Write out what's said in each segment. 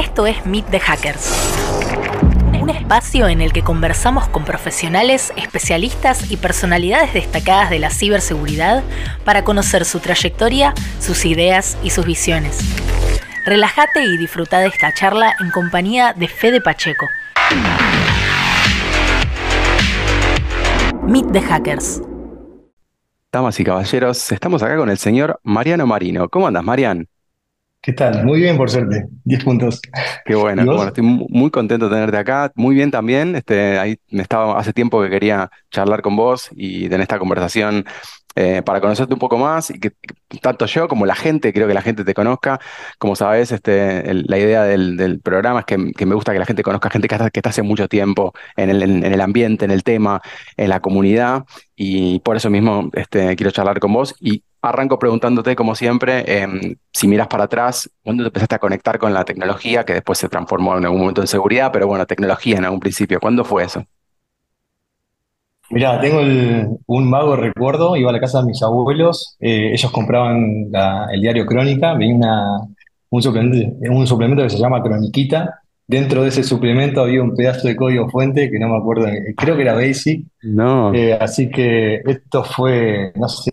Esto es Meet the Hackers. Un espacio en el que conversamos con profesionales, especialistas y personalidades destacadas de la ciberseguridad para conocer su trayectoria, sus ideas y sus visiones. Relájate y disfruta de esta charla en compañía de Fede Pacheco. Meet the Hackers. Damas y caballeros, estamos acá con el señor Mariano Marino. ¿Cómo andas, Marian? ¿Qué tal? Muy bien, por suerte. 10 puntos. Qué bueno, bueno. Estoy mu- muy contento de tenerte acá. Muy bien también. Este, ahí me estaba hace tiempo que quería charlar con vos y tener esta conversación eh, para conocerte un poco más y que que tanto yo como la gente, creo que la gente te conozca. Como sabes, este, el- la idea del, del programa es que, que me gusta que la gente conozca gente que está, que está hace mucho tiempo en el, en, en el ambiente, en el tema, en la comunidad. Y por eso mismo este, quiero charlar con vos. Y arranco preguntándote, como siempre, em, si miras para atrás, ¿cuándo te empezaste a conectar con la tecnología, que después se transformó en algún momento en seguridad, pero bueno, tecnología en algún principio? ¿Cuándo fue eso? Mirá, tengo un vago recuerdo, iba a la casa de mis abuelos, eh, ellos compraban el diario Crónica, venía una, un suplemento, un suplemento que se llama Croniquita, dentro de ese suplemento había un pedazo de código fuente que no me acuerdo, creo que era Basic, No, eh, así que esto fue, no sé,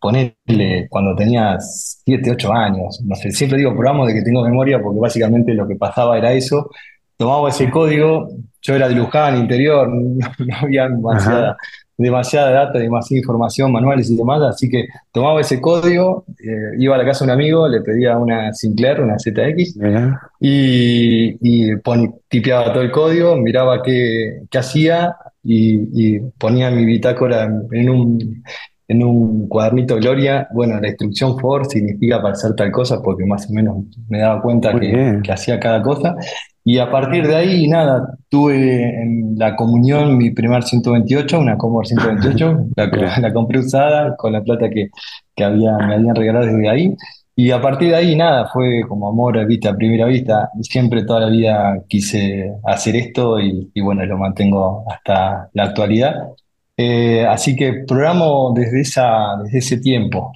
ponerle cuando tenía 7, 8 años, no sé, siempre digo programa de que tengo memoria porque básicamente lo que pasaba era eso, tomaba ese código, yo era de Luján, interior, no, no había demasiada, demasiada data, demasiada información, manuales y demás, así que tomaba ese código, eh, iba a la casa de un amigo, le pedía una Sinclair, una ZX, mira, y, y pon- tipeaba todo el código, miraba qué, qué hacía y, y ponía mi bitácora en, un, en un cuadernito Gloria. Bueno, la instrucción for significa para hacer tal cosa porque más o menos me daba cuenta que, que hacía cada cosa. Y a partir de ahí, nada, tuve en la comunión mi primer 128, una Commodore 128, la, la compré usada con la plata que, que había, me habían regalado desde ahí. Y a partir de ahí, nada, fue como amor, vista a primera vista. Siempre toda la vida quise hacer esto y, y bueno, lo mantengo hasta la actualidad. Eh, así que programo desde esa, desde ese tiempo.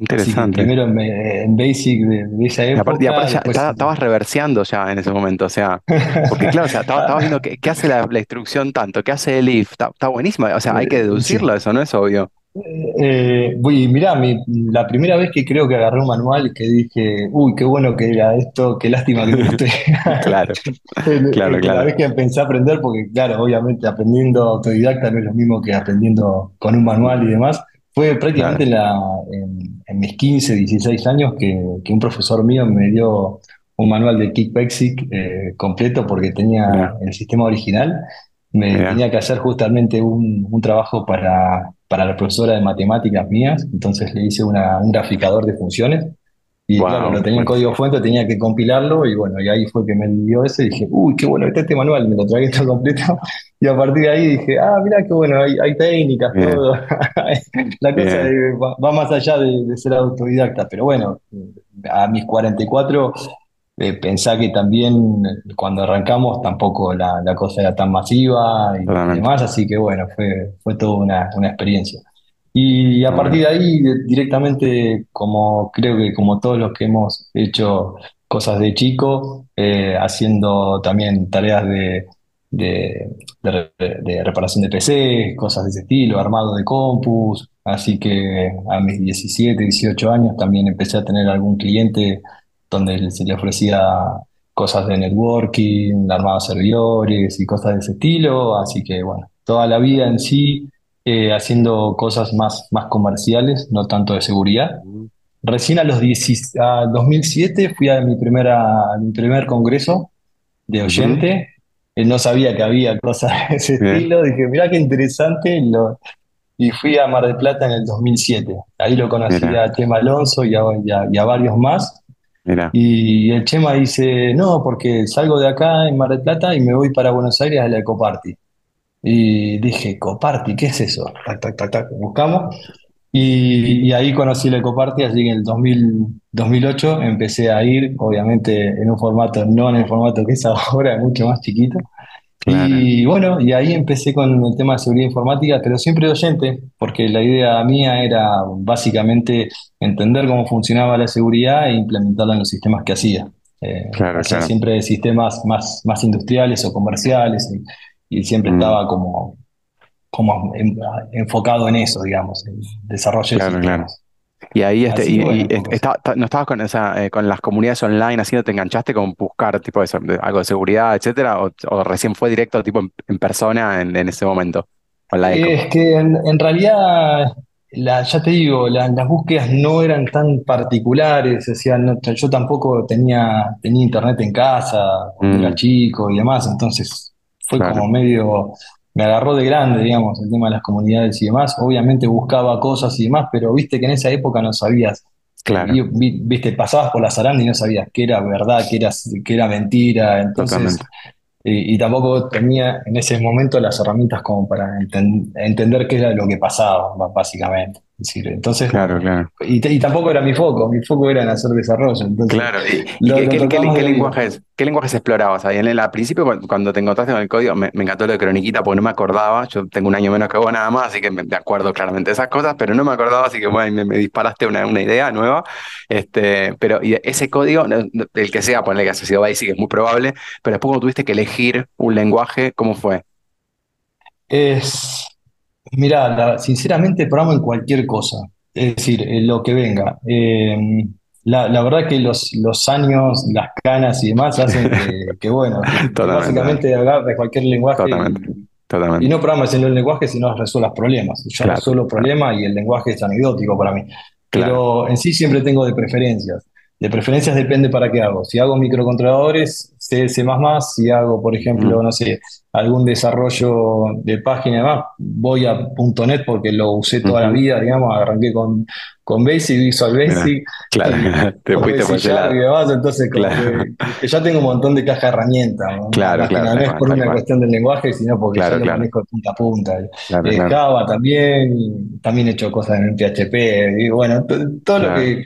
Interesante. primero en, en Basic de, de esa aparte, y época, aparte ya está- estabas reverseando ya en ese momento, o sea, porque claro, o sea, estabas viendo qué, hace la, la instrucción tanto, qué hace el if, está, está buenísima, o sea, hay que Eh, deducirlo, sí. eso no es obvio. Eh, uy, mirá, mi- la primera vez que creo que agarré un manual y que dije, uy, qué bueno que era esto, qué lástima que no estoy. Claro, claro, el que La claro, vez que empecé a aprender, porque claro, obviamente aprendiendo autodidacta no es lo mismo que aprendiendo con un manual y demás, fue prácticamente claro. en, la, en, en mis 15, 16 años que, que un profesor mío me dio un manual de Kickbasic eh, completo porque tenía el sistema original. Me tenía que hacer justamente un, un trabajo para, para la profesora de matemáticas mías, entonces le hice una, un graficador de funciones. Y claro, wow, lo tenía en código fuente, tenía que compilarlo y bueno, y ahí fue que me dio ese y dije, uy, qué bueno está este manual, me lo tragué todo completo. Y a partir de ahí dije, ah, mira qué bueno, hay, hay técnicas, bien, todo. La cosa va, va más allá de, de ser autodidacta, pero bueno, a mis 44 eh, pensá que también eh, cuando arrancamos tampoco la, la cosa era tan masiva y, demás, así que bueno, fue, fue toda una, una experiencia. Y a partir de ahí, directamente, como creo que como todos los que hemos hecho cosas de chico, eh, haciendo también tareas de, de, de reparación de PC, cosas de ese estilo, armado de compus, así que a mis 17, 18 años también empecé a tener algún cliente donde se le ofrecía cosas de networking, armado de servidores y cosas de ese estilo, así que bueno, toda la vida en sí eh, haciendo cosas más, más comerciales, no tanto de seguridad. Recién a los 10 a 2007 fui a mi primera, a mi primer congreso de oyente. Eh, no sabía que había cosas de ese bien, estilo. Dije, mirá qué interesante. Lo, y fui a Mar del Plata en el 2007. Ahí lo conocí mira, a Chema Alonso y a, y a- y a varios más. mira, Y el Chema dice, no, porque salgo de acá en Mar del Plata y me voy para Buenos Aires a la Ecoparty. Y dije, Ecoparty, ¿qué es eso? Tac, tac, tac, tac, buscamos. Y, y ahí conocí la Ecoparty, así que en el 2000 2008 empecé a ir, obviamente en un formato, no en el formato que es ahora, mucho más chiquito. claro, Y bueno, y ahí empecé con el tema de seguridad informática, pero siempre de oyente, porque la idea mía era básicamente entender cómo funcionaba la seguridad e implementarla en los sistemas que hacía. Eh, siempre sistemas más, más industriales o comerciales y, siempre mm. estaba como, como enfocado en eso, digamos, en desarrollo claro, claro. Y ahí este, y, no estabas con, eh, con las comunidades online haciendo, te enganchaste con buscar tipo de, algo de seguridad, etcétera, o, recién fue directo tipo en, persona en, ese momento. Es que en, realidad, la, ya te digo, las búsquedas no eran tan particulares, o yo tampoco tenía, tenía internet en casa cuando era mm. chico y demás, entonces fue como medio me agarró de grande, digamos, el tema de las comunidades y demás. Obviamente buscaba cosas y demás, pero viste que en esa época no sabías. Claro. viste, pasabas por la zaranda y no sabías qué era verdad, qué era, qué era mentira. Entonces, y, tampoco tenía en ese momento las herramientas como para entender qué era lo que pasaba, básicamente entonces, claro, claro. Y, tampoco era mi foco, mi foco era en hacer desarrollo. claro, ¿y, qué, lenguajes, qué lenguajes explorabas ahí? En el, al principio, cuando te encontraste con el código, me, encantó lo de Croniquita porque no me acordaba. Yo tengo un año menos que vos nada más, así que me, acuerdo claramente de esas cosas, pero no me acordaba, así que bueno, me, disparaste una, una, idea nueva. Este, pero y ese código, el que sea, ponle que haya sido Basic, es muy probable, pero después cuando tuviste que elegir un lenguaje, ¿cómo fue? Es Mira, sinceramente probamos en cualquier cosa, es decir, lo que venga. Em, la, la, verdad que los, los años, las canas y demás hacen que, bueno, básicamente agarre cualquier lenguaje y, no programas en el lenguaje sino resuelvas problemas. Yo resuelvo problemas y el lenguaje es anecdótico para mí. Pero en sí siempre tengo de preferencias. De preferencias depende para qué hago. Si hago microcontroladores, C, C++, si hago, por ejemplo, mm. no sé, algún desarrollo de página y demás, voy a .NET porque lo usé toda la vida, digamos, arranqué con, con Basic, Visual Basic. claro, te fuiste por y demás, entonces que, ya tengo un montón de caja de herramientas. Claro, claro. No es por una cuestión del lenguaje, sino porque ya lo manejo de punta a punta. Eh, Java también, también he hecho cosas en PHP, y bueno, todo lo que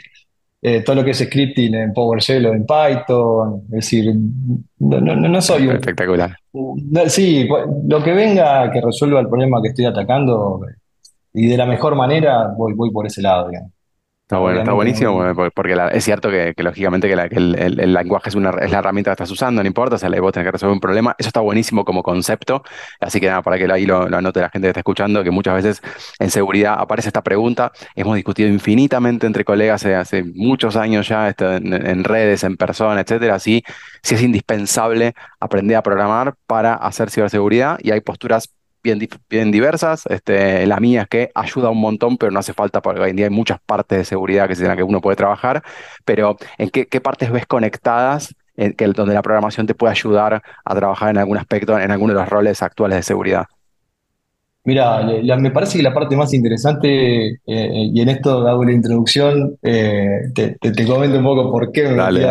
eh, todo lo que es scripting en PowerShell o en Python. Es decir, no, no, soy un. Espectacular. sí, lo que venga que resuelva el problema que estoy atacando y de la mejor manera, voy, voy por ese lado, digamos. Está bueno, está buenísimo, porque es cierto que, lógicamente que, el, lenguaje es, una, es la herramienta que estás usando, no importa, o sea, vos tenés que resolver un problema, eso está buenísimo como concepto, así que nada, para que ahí lo, anote la gente que está escuchando, que muchas veces en seguridad aparece esta pregunta, hemos discutido infinitamente entre colegas hace muchos años ya, esto, en, redes, en persona, etcétera, así, si es indispensable aprender a programar para hacer ciberseguridad y hay posturas bien, diversas. Este, la mía es que ayuda un montón, pero no hace falta porque hoy en día hay muchas partes de seguridad que, que uno puede trabajar. Pero ¿en qué, partes ves conectadas en que, donde la programación te puede ayudar a trabajar en algún aspecto, en alguno de los roles actuales de seguridad? Mira, me parece que la parte más interesante, eh, y en esto hago la introducción, eh, te, comento un poco por qué me metí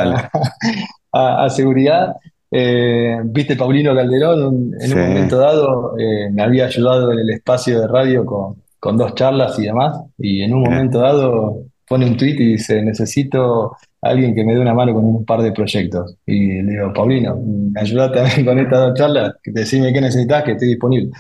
a, seguridad. Eh, viste, Paulino Calderón en un momento dado eh, me había ayudado en el espacio de radio con, con, dos charlas y demás, y en un momento dado pone un tweet y dice, necesito a alguien que me dé una mano con un par de proyectos. Y le digo, Paulino, me ayudaste también con estas dos charlas, decime qué necesitas, que estoy disponible.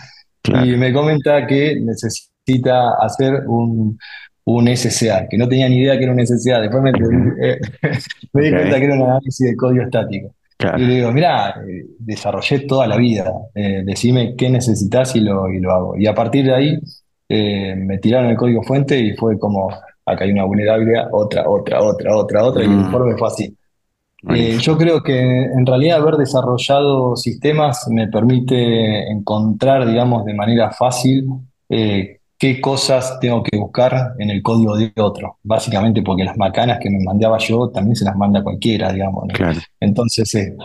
Y me comenta que necesita hacer un, un SCA, que no tenía ni idea que era un SCA. Después me, eh, me di cuenta que era un análisis de código estático. Y le digo, mira, eh, desarrollé toda la vida, eh, decime qué necesitas y lo, y lo hago. Y a partir de ahí eh, me tiraron el código fuente y fue como, acá hay una vulnerabilidad, otra, otra, otra, otra, otra, y el mm. informe fue así. yo creo que en realidad haber desarrollado sistemas me permite encontrar, digamos, de manera fácil qué cosas tengo que buscar en el código de otro, básicamente porque las macanas que me mandaba yo también se las manda cualquiera, digamos. Entonces, eh,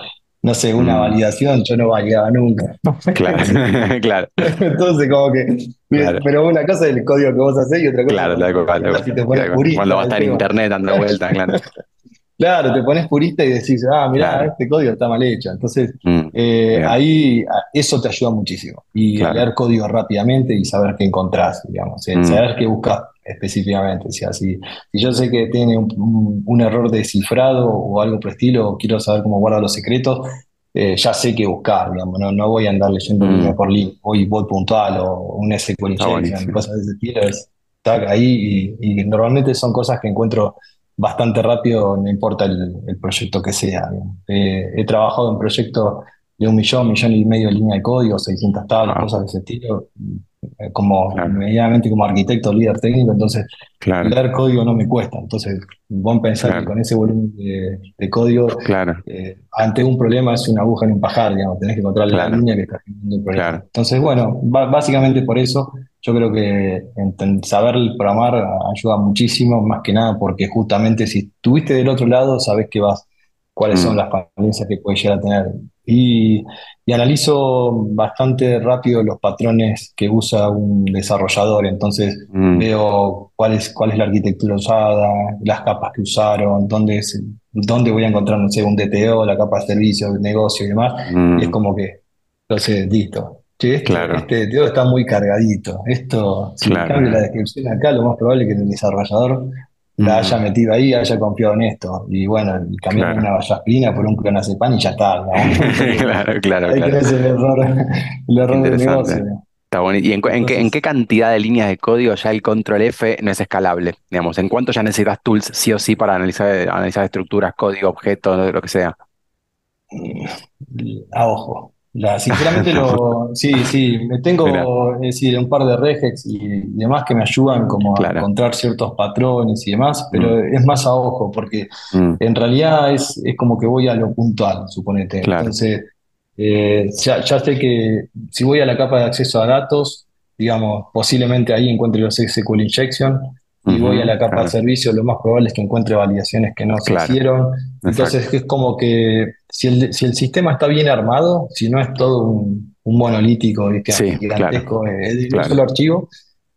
no sé, una mm. validación yo no validaba nunca. Claro, claro. Entonces, como que. Pero una cosa es el código que vos hacés y otra cosa claro, si te pones purista, Cuando va a estar en internet dando vueltas, claro. Claro, te pones purista y decís, ah, mira, este código está mal hecho. Entonces, mm, eh, ahí eso te ayuda muchísimo. Y leer código rápidamente y saber qué encontrás, digamos, mm. saber qué buscas específicamente. O sea, si, yo sé que tiene un, error de cifrado o algo por estilo, o quiero saber cómo guarda los secretos, eh, ya sé qué buscar, digamos, no, no voy a andar leyendo mm. línea por línea, voy bot puntual o un SQL injection, cosas de ese estilo, es, ahí y, y normalmente son cosas que encuentro bastante rápido, no importa el, proyecto que sea. Eh, he trabajado en proyectos de un millón, millón y medio de línea de código, 600 tablas, cosas de ese estilo, eh, como medianamente como arquitecto, líder técnico, entonces leer código no me cuesta. Entonces, vos pensar que con ese volumen de, código, eh, ante un problema es una aguja en un pajar, digamos, tenés que encontrar la línea que está generando el problema. Entonces, bueno, básicamente por eso yo creo que saber programar ayuda muchísimo, más que nada porque justamente si estuviste del otro lado, sabes que vas, cuáles son mm. las falencias que puedes llegar a tener. Y, analizo bastante rápido los patrones que usa un desarrollador, entonces mm. veo cuál es, cuál es la arquitectura usada, las capas que usaron, dónde, es, dónde voy a encontrar, no sé, un DTO, la capa de servicio, de negocio y demás, y es mm. como que, entonces, listo, este, claro. este DTO está muy cargadito. Esto, si cambio la descripción acá, lo más probable es que el desarrollador la haya metido ahí, haya confiado en esto. Y bueno, cambiar una vallaspina por un clonazepam y ya está. claro, claro. Ahí claro. el error, el error del negocio. Está bonito. ¿Y en, qué, en, qué, cantidad de líneas de código ya el control F no es escalable? Digamos, ¿en cuánto ya necesitas tools sí o sí para analizar, analizar estructuras, código, objetos, lo que sea? A ojo sinceramente, lo, sí, sí, me tengo es decir, un par de regex y demás que me ayudan como a encontrar ciertos patrones y demás, pero mm. es más a ojo, porque mm. en realidad es, es, como que voy a lo puntual, suponete. Entonces, eh, ya, ya, sé que si voy a la capa de acceso a datos, digamos, posiblemente ahí encuentre los SQL injection, y voy a la capa de servicio, lo más probable es que encuentre validaciones que no se hicieron. Entonces es como que si el, si el sistema está bien armado, si no es todo un, monolítico gigantesco eh, de un solo archivo,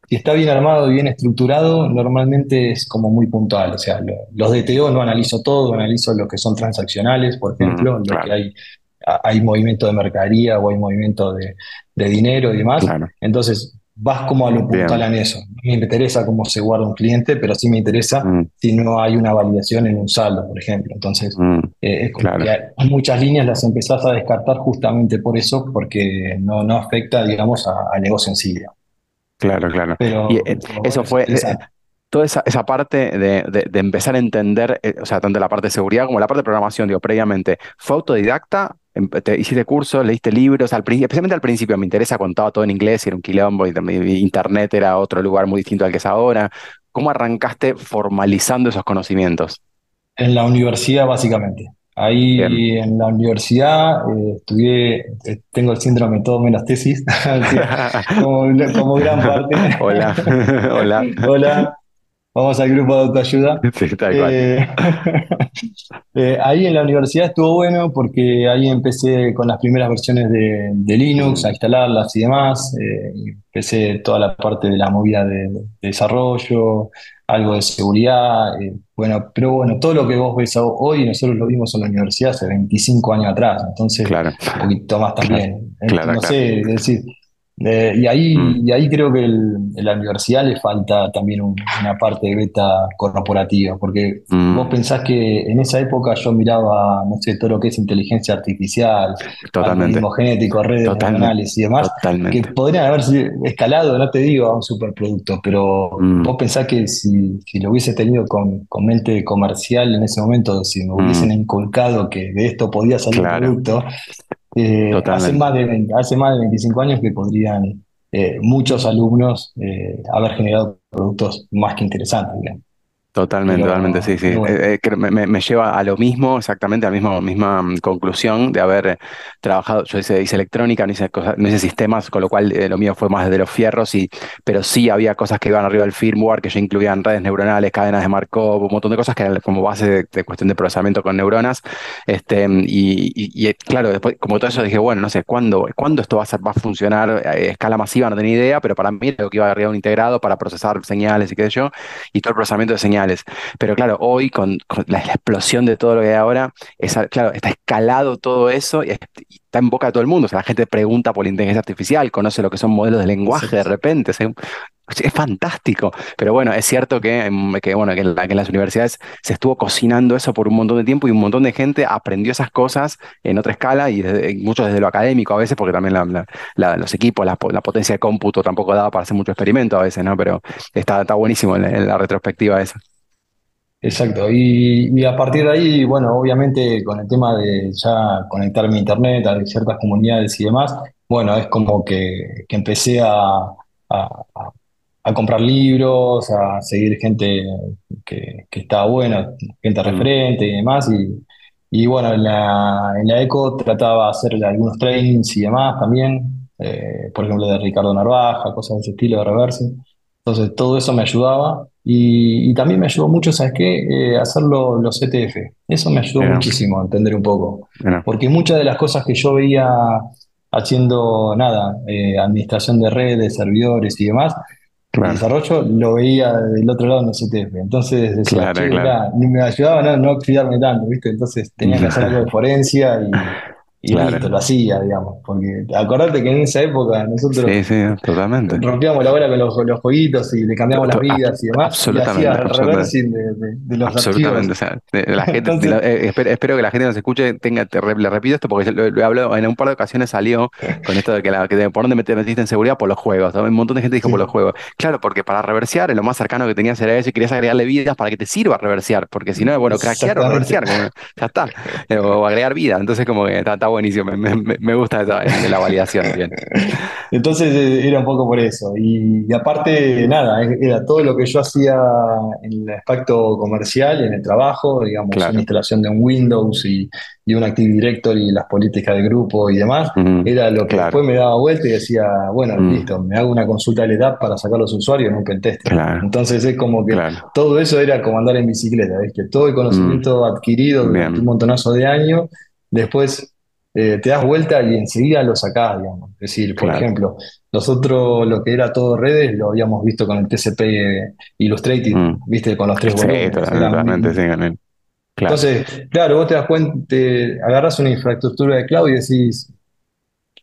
si está bien armado y bien estructurado, normalmente es como muy puntual. O sea, los DTO no analizo todo, analizo lo que son transaccionales, por ejemplo, lo que hay hay movimiento de mercadería o hay movimiento de, de dinero y demás. Entonces, vas como a lo puntual en eso. No me interesa cómo se guarda un cliente, pero sí me interesa mm. si no hay una validación en un saldo, por ejemplo. Entonces, mm. eh, es muchas líneas las empezás a descartar justamente por eso, porque no, no afecta, digamos, al negocio en sí. Claro, claro. y eh, eso fue, eh, toda esa, esa parte de, de, empezar a entender, o sea, tanto la parte de seguridad como la parte de programación, digo, previamente, ¿fue autodidacta Em, te hiciste cursos, leíste libros, al, especialmente al principio me interesa, contaba todo en inglés, era un quilombo, y, internet era otro lugar muy distinto al que es ahora. ¿Cómo arrancaste formalizando esos conocimientos? En la universidad, básicamente. Ahí en la universidad eh, estudié, eh, tengo el síndrome todo menos tesis, como, como, gran parte. Hola, hola. Hola, Vamos al grupo de autoayuda. Eh, eh, ahí en la universidad estuvo bueno porque ahí empecé con las primeras versiones de, Linux, a instalarlas y demás. Eh, empecé toda la parte de la movida de, desarrollo, algo de seguridad. bueno, pero bueno, todo lo que vos ves hoy, nosotros lo vimos en la universidad hace 25 años atrás. Entonces, un poquito más también. no sé, es decir, eh, y, ahí, mm. y ahí creo que el, a la universidad le falta también una parte de beta corporativa, porque mm. vos pensás que en esa época yo miraba, no sé, todo lo que es inteligencia artificial, algoritmo genético, redes neuronales y demás, que podrían haber escalado, no te digo a un superproducto, pero mm. vos pensás que si, si, lo hubiese tenido con, con, mente comercial en ese momento, si me hubiesen inculcado que de esto podía salir un producto, eh, hace, más de hace más de 25 años que podrían eh, muchos alumnos eh, haber generado productos más que interesantes. Totalmente, totalmente, sí, sí. Eh, eh, me, lleva a lo mismo, exactamente, a la misma, misma mm, conclusión de haber trabajado, yo hice, hice electrónica, no hice, cosas, no hice sistemas, con lo cual eh, lo mío fue más de los fierros, y, pero sí había cosas que iban arriba del firmware, que ya incluían redes neuronales, cadenas de Markov, un montón de cosas que eran como base de, cuestión de procesamiento con neuronas. Este, y, y, claro, después, como todo eso, dije, bueno, no sé, ¿cuándo, ¿cuándo esto va a, va a funcionar a escala masiva? No tenía idea, pero para mí lo que iba arriba de un integrado para procesar señales y qué sé yo, y todo el procesamiento de señales pero claro, hoy con, la, explosión de todo lo que hay ahora, claro, está escalado todo eso y, está en boca de todo el mundo. O sea, la gente pregunta por la inteligencia artificial, conoce lo que son modelos de lenguaje de repente. es fantástico. Pero bueno, es cierto que, que bueno, que en, las universidades se estuvo cocinando eso por un montón de tiempo y un montón de gente aprendió esas cosas en otra escala y muchos desde lo académico a veces, porque también los equipos, la, potencia de cómputo tampoco daba para hacer mucho experimento a veces, ¿no? Pero está, está buenísimo en la, retrospectiva esa. Exacto, y, y a partir de ahí, bueno, obviamente con el tema de ya conectarme a internet, a ciertas comunidades y demás, bueno, es como que, que empecé a, a- a- a comprar libros, a seguir gente que, que está buena, gente Mm, referente y demás, y, y bueno, en la, en la ECO trataba de hacer algunos trainings y demás también, eh, por ejemplo, de Ricardo Narvaja, cosas de ese estilo de reverse. Entonces, todo eso me ayudaba y, y también me ayudó mucho, ¿sabes qué? Eh, hacer lo- los ETF. Eso me ayudó muchísimo a entender un poco, porque muchas de las cosas que yo veía haciendo, nada, eh, administración de redes, servidores y demás, desarrollo, lo veía del otro lado en los ETF. Entonces decía, claro, che, claro. mirá, ni me ayudaba a no, no cuidarme tanto, ¿viste? Entonces tenía que hacer algo de forencia y, y listo, Claro. lo hacía, digamos. Porque acordate que en esa época nosotros Sí, sí, totalmente. rompíamos la bola con los, los jueguitos y le cambiamos las vidas y demás, y hacía absolutamente, el absolutamente. reversing de, de- de los Absolutamente, o sea, la gente, de Entonces, la- eh, espero, espero que la gente nos escuche, tenga, te le repito esto porque lo, lo he hablado en un par de ocasiones salió con esto de que, la, que por dónde me te metiste en seguridad por los juegos, ¿no? Un montón de gente dijo por los juegos. Claro, porque para reversear, lo más cercano que tenías era eso y querías agregarle vidas para que te sirva reversear, porque si no, bueno, craquear o reversear, como, ya está, Eh, o agregar vida, entonces como que está buenísimo, me, me- me- me gusta esa, eh, la validación, bien. Entonces eh, era un poco por eso. Y, y aparte, nada, era todo lo que yo hacía en el aspecto comercial, en el trabajo, digamos, una Claro, instalación de un Windows y, y un Active Directory y las políticas de grupo y demás, era lo que después me daba vuelta y decía, bueno, mm, listo, me hago una consulta de la edad para sacar los usuarios en un pentester. claro, Entonces es como que todo eso era como andar en bicicleta, ¿viste? Todo el mm, conocimiento adquirido durante un montonazo de años, después eh, te das vuelta y enseguida lo sacás, digamos. Es decir, por claro, ejemplo, nosotros lo que era todo redes lo habíamos visto con el TCP Illustrated, mm. ¿viste? Con los tres Sí, volúmenes. Era totalmente, sí, mi- Gabriel. Claro. Entonces, claro, vos te das cuenta, te agarrás una infraestructura de cloud y decís,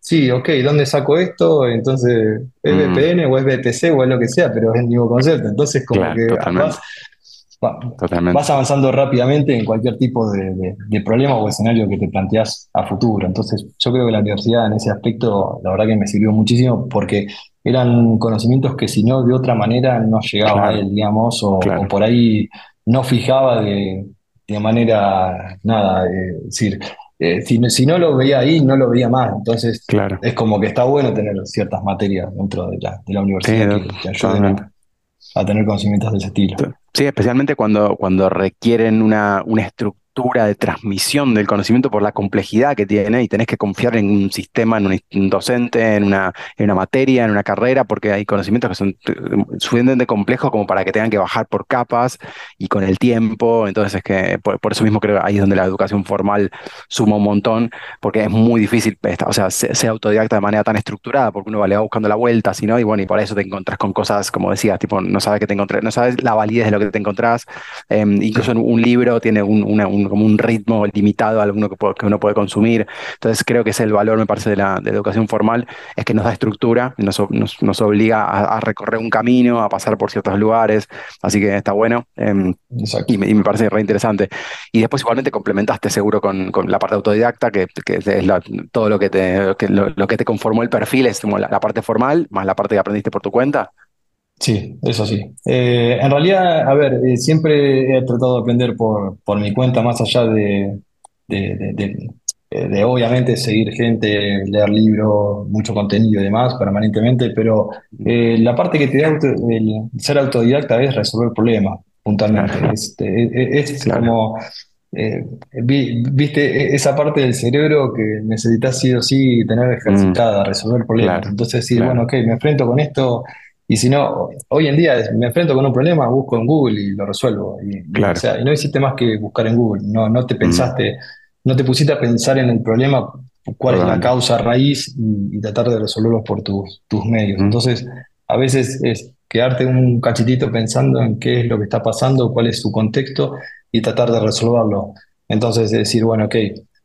sí, ok, ¿dónde saco esto? Entonces, ¿es Mm, VPN o es VPC o es lo que sea? Pero es el mismo concepto. Entonces, como claro, que vas, totalmente, vas avanzando rápidamente en cualquier tipo de, de- de problema o escenario que te planteas a futuro. Entonces, yo creo que la universidad en ese aspecto, la verdad que me sirvió muchísimo porque eran conocimientos que si no, de otra manera no llegaba a él, digamos, o, por ahí no fijaba de, de manera, nada, de decir, eh, si, no- si no lo veía ahí, no lo veía más. Entonces, claro. es como que está bueno tener ciertas materias dentro de la, de la Sí, universidad to- que, que ayuden a, a tener conocimientos de ese estilo. Sí, especialmente cuando, cuando requieren una, una estructura de transmisión del conocimiento por la complejidad que tiene y tenés que confiar en un sistema, en un, docente, en una, en una materia, en una carrera, porque hay conocimientos que son eh, suficientemente complejos como para que tengan que bajar por capas y con el tiempo. Entonces, es que por, por eso mismo creo que ahí es donde la educación formal suma un montón, porque es muy difícil, esta- o sea, se- ser autodidacta de manera tan estructurada, porque uno va- le va buscando la vuelta, si no, y bueno, y por eso te encontrás con cosas, como decías, tipo, no sabes que te encontrás, no sabes la validez de lo que te encontrás. Eh, incluso en un libro tiene un, una- un- como un ritmo limitado a alguno que, que uno puede consumir. Entonces, creo que es el valor, me parece, de la, de la educación formal, es que nos da estructura, nos, nos, nos obliga a, a recorrer un camino, a pasar por ciertos lugares, así que está bueno. exacto. y me, y me parece re interesante. Y después igualmente complementaste seguro con, con la parte autodidacta, que, que es la- todo lo que te, que lo, lo que te conformó el perfil, es como la, la parte formal, más la parte que aprendiste por tu cuenta. Sí, eso sí. Eh, en realidad, a ver, eh, siempre he tratado de aprender por, por mi cuenta, más allá de, de, de- de- eh, de, obviamente seguir gente, leer libros, mucho contenido y demás permanentemente, pero eh, la parte que te da auto- el ser autodidacta es resolver problemas, puntualmente. Claro, Es, es, es claro, como, vi- viste, e- esa parte del cerebro que necesitas sí o sí tener Mm, ejercitada, resolver problemas. claro, Entonces decir, bueno, ok, me enfrento con esto. Y si no, hoy en día me enfrento con un problema, busco en Google y lo resuelvo. Y, y, o claro. sea, y no hiciste más que buscar en Google. No, no te Mm, pensaste, no te pusiste a pensar en el problema, cuál es la causa raíz y, y tratar de resolverlo por tus, tus medios. Mm, Entonces, a veces es quedarte un cachitito pensando en qué es lo que está pasando, cuál es su contexto y tratar de resolverlo. Entonces, decir, bueno, ok,